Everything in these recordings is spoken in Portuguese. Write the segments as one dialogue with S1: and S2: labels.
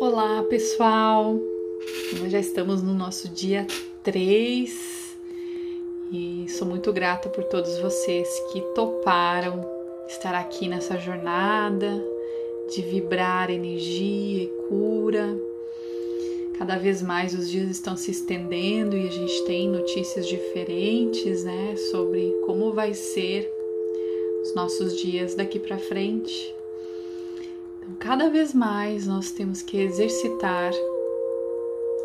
S1: Olá, pessoal! Nós já estamos no nosso dia 3 e sou muito grata por todos vocês que toparam estar aqui nessa jornada de vibrar energia e cura. Cada vez mais os dias estão se estendendo e a gente tem notícias diferentes, né, sobre como vai ser os nossos dias daqui para frente. Cada vez mais nós temos que exercitar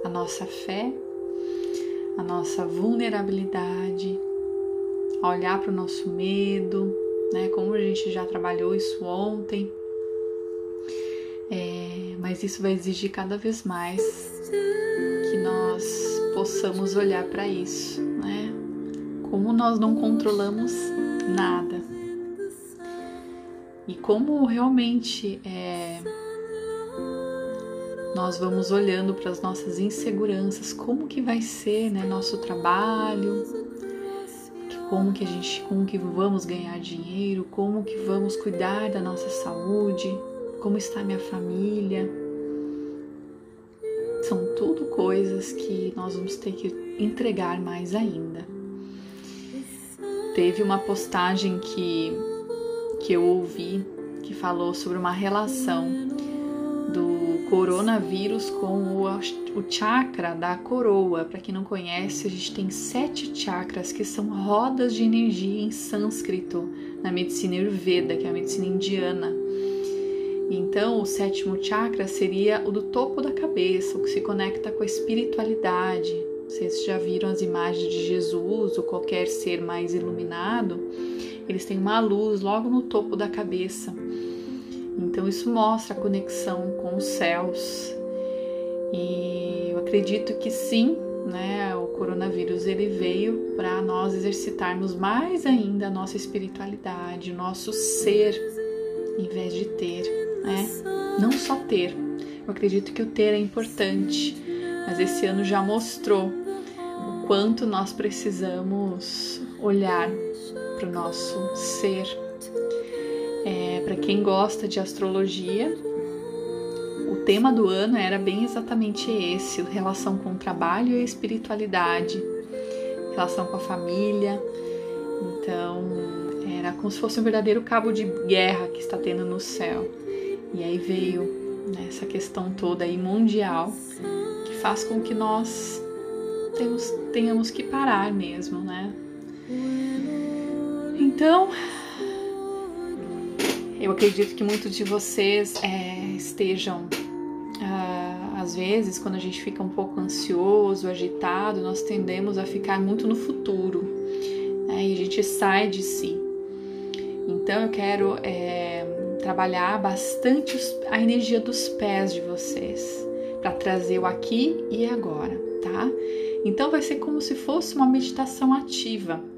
S1: a nossa fé, a nossa vulnerabilidade, olhar para o nosso medo, né? Como a gente já trabalhou isso ontem. É, mas isso vai exigir cada vez mais que nós possamos olhar para isso, né? Como nós não controlamos nada, e como realmente é, nós vamos olhando para as nossas inseguranças, como que vai ser, né, nosso trabalho, como que a gente, como que vamos ganhar dinheiro, como que vamos cuidar da nossa saúde, como está minha família. São tudo coisas que nós vamos ter que entregar mais ainda. Teve uma postagem que que eu ouvi que falou sobre uma relação do coronavírus com o, o chakra da coroa. Para quem não conhece, a gente tem sete chakras que são rodas de energia em sânscrito, na medicina Ayurveda, que é a medicina indiana. Então, o sétimo chakra seria o do topo da cabeça, o que se conecta com a espiritualidade. Vocês já viram as imagens de Jesus ou qualquer ser mais iluminado? Eles têm uma luz logo no topo da cabeça. Então isso mostra a conexão com os céus. E eu acredito que sim, né, o coronavírus ele veio para nós exercitarmos mais ainda a nossa espiritualidade, o nosso ser, em vez de ter, né? Não só ter. Eu acredito que o ter é importante, mas esse ano já mostrou o quanto nós precisamos olhar para o nosso ser. É, para quem gosta de astrologia, o tema do ano era bem exatamente esse: relação com o trabalho e a espiritualidade, relação com a família. Então, era como se fosse um verdadeiro cabo de guerra que está tendo no céu. E aí veio né, essa questão toda aí mundial que faz com que nós temos, tenhamos que parar mesmo, né? Então, eu acredito que muitos de vocês é, estejam, ah, às vezes, quando a gente fica um pouco ansioso, agitado, nós tendemos a ficar muito no futuro né, e a gente sai de si. Então, eu quero é, trabalhar bastante a energia dos pés de vocês para trazer o aqui e agora, tá? Então, vai ser como se fosse uma meditação ativa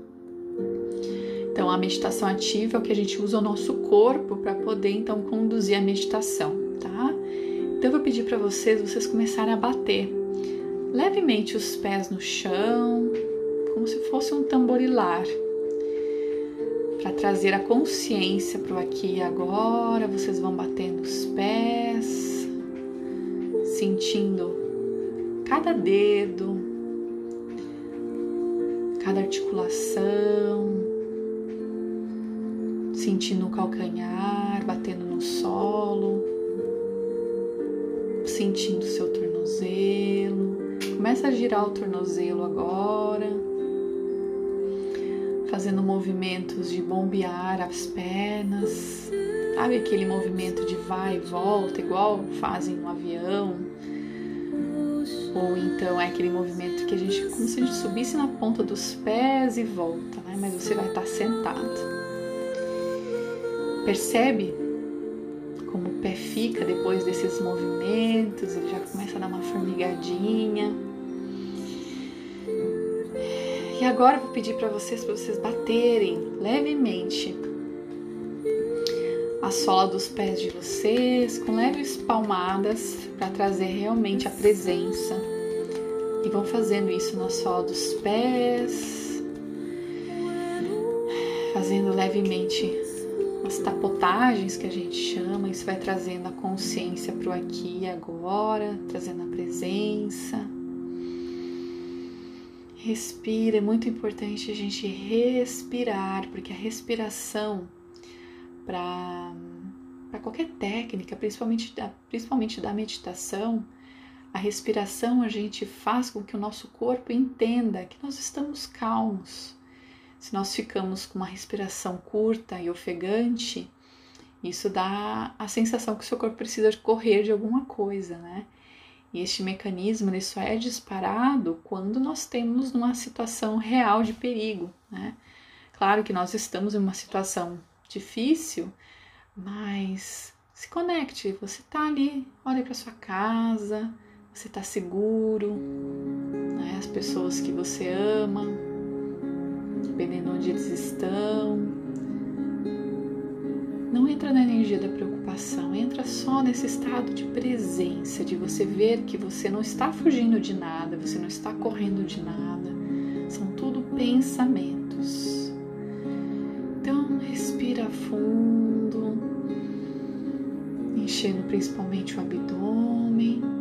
S1: então, a meditação ativa é o que a gente usa o nosso corpo para poder então conduzir a meditação, tá? Então, eu vou pedir para vocês, vocês começarem a bater levemente os pés no chão, como se fosse um tamborilar, para trazer a consciência para o aqui e agora. Vocês vão batendo os pés, sentindo cada dedo, cada articulação sentindo o calcanhar batendo no solo, sentindo seu tornozelo. Começa a girar o tornozelo agora, fazendo movimentos de bombear as pernas. Sabe aquele movimento de vai e volta, igual fazem no avião? Ou então é aquele movimento que a gente, como se a gente subisse na ponta dos pés e volta, né? Mas você vai estar sentado. Percebe como o pé fica depois desses movimentos? Ele já começa a dar uma formigadinha. E agora eu vou pedir para vocês para vocês baterem levemente a sola dos pés de vocês com leves palmadas para trazer realmente a presença. E vão fazendo isso na sola dos pés, fazendo levemente as tapotagens que a gente chama, isso vai trazendo a consciência para o aqui e agora, trazendo a presença. Respira, é muito importante a gente respirar, porque a respiração para qualquer técnica, principalmente da, principalmente da meditação, a respiração a gente faz com que o nosso corpo entenda que nós estamos calmos. Se nós ficamos com uma respiração curta e ofegante, isso dá a sensação que o seu corpo precisa correr de alguma coisa, né? E este mecanismo ele só é disparado quando nós temos uma situação real de perigo, né? Claro que nós estamos em uma situação difícil, mas se conecte, você está ali, olha para sua casa, você está seguro, né? as pessoas que você ama, onde eles estão. Não entra na energia da preocupação, entra só nesse estado de presença, de você ver que você não está fugindo de nada, você não está correndo de nada. São tudo pensamentos. Então, respira fundo, enchendo principalmente o abdômen.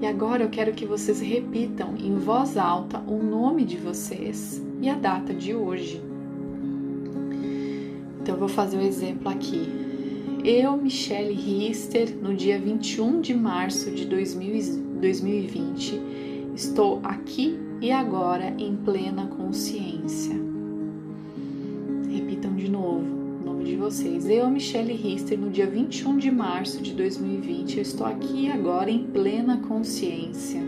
S1: E agora eu quero que vocês repitam em voz alta o nome de vocês e a data de hoje. Então eu vou fazer um exemplo aqui. Eu, Michelle Rister, no dia 21 de março de 2020, estou aqui e agora em plena consciência. Vocês. Eu, Michelle Rister, no dia 21 de março de 2020, eu estou aqui agora em plena consciência.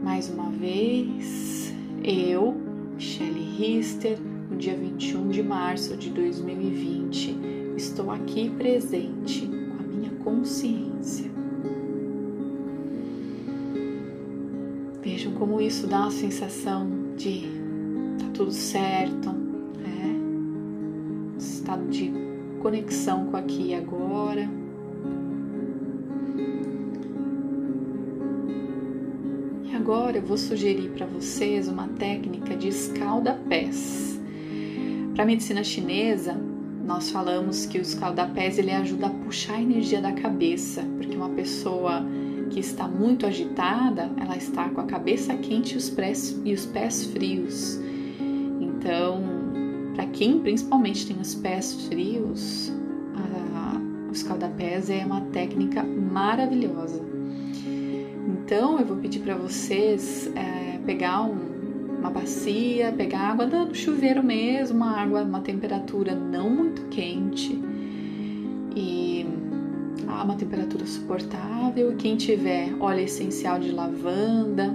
S1: Mais uma vez, eu, Michelle Rister, no dia 21 de março de 2020, estou aqui presente com a minha consciência. Vejam como isso dá uma sensação de tá tudo certo? Estado de conexão com aqui e agora. E agora eu vou sugerir para vocês uma técnica de escalda-pés. Para a medicina chinesa, nós falamos que o escalda-pés ele ajuda a puxar a energia da cabeça, porque uma pessoa que está muito agitada, ela está com a cabeça quente e os pés, e os pés frios. Então, quem principalmente tem os pés frios, a, o escaldapés é uma técnica maravilhosa. Então, eu vou pedir para vocês é, pegar um, uma bacia, pegar água do chuveiro mesmo, uma água, uma temperatura não muito quente a uma temperatura suportável. Quem tiver óleo essencial de lavanda,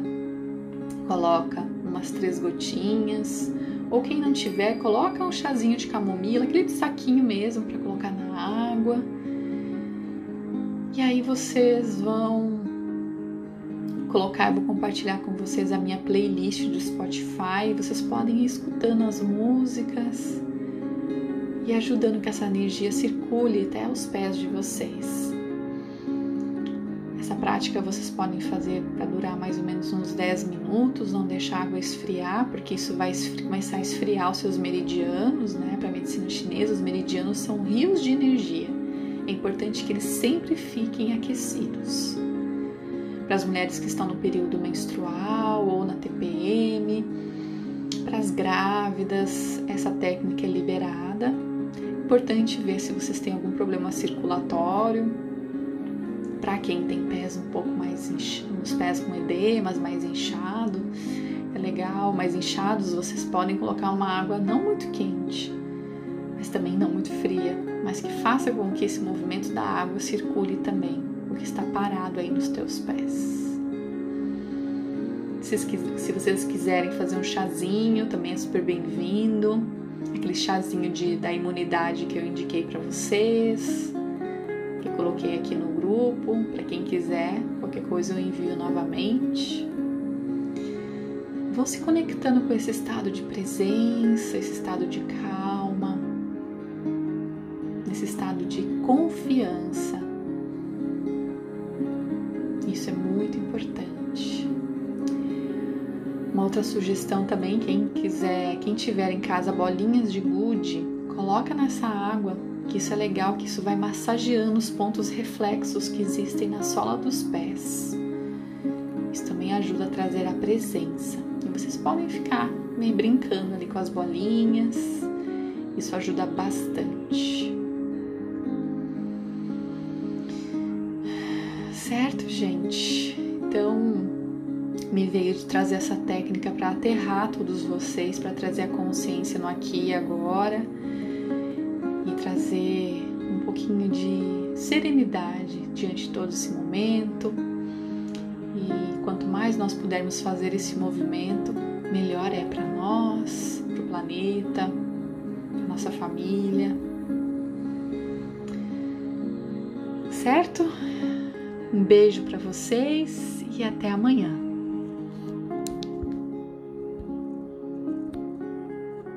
S1: coloca umas três gotinhas. Ou quem não tiver, coloca um chazinho de camomila, aquele saquinho mesmo para colocar na água. E aí vocês vão colocar, vou compartilhar com vocês a minha playlist do Spotify. Vocês podem ir escutando as músicas e ajudando que essa energia circule até os pés de vocês. Prática vocês podem fazer para durar mais ou menos uns 10 minutos, não deixar a água esfriar, porque isso vai começar a esfriar os seus meridianos, né? Para a medicina chinesa, os meridianos são rios de energia. É importante que eles sempre fiquem aquecidos. Para as mulheres que estão no período menstrual ou na TPM, para as grávidas, essa técnica é liberada. Importante ver se vocês têm algum problema circulatório, para quem tem pés um pouco mais os pés com edemas, mais inchado, é legal, mais inchados, vocês podem colocar uma água não muito quente, mas também não muito fria, mas que faça com que esse movimento da água circule também o que está parado aí nos teus pés. Se, se vocês quiserem fazer um chazinho, também é super bem-vindo. Aquele chazinho de, da imunidade que eu indiquei para vocês, que eu coloquei aqui no grupo. Para quem quiser, qualquer coisa eu envio novamente. Vão se conectando com esse estado de presença, esse estado de calma, nesse estado de confiança. Isso é muito importante. Uma outra sugestão também, quem quiser, quem tiver em casa bolinhas de gude, coloca nessa água, que isso é legal, que isso vai massageando os pontos reflexos que existem na sola dos pés. Isso também ajuda a trazer a presença. E vocês podem ficar meio brincando ali com as bolinhas. Isso ajuda bastante. Certo, gente? Então, me veio de trazer essa técnica para aterrar todos vocês, para trazer a consciência no aqui e agora trazer um pouquinho de serenidade diante de todo esse momento. E quanto mais nós pudermos fazer esse movimento, melhor é para nós, para o planeta, para nossa família. Certo? Um beijo para vocês e até amanhã.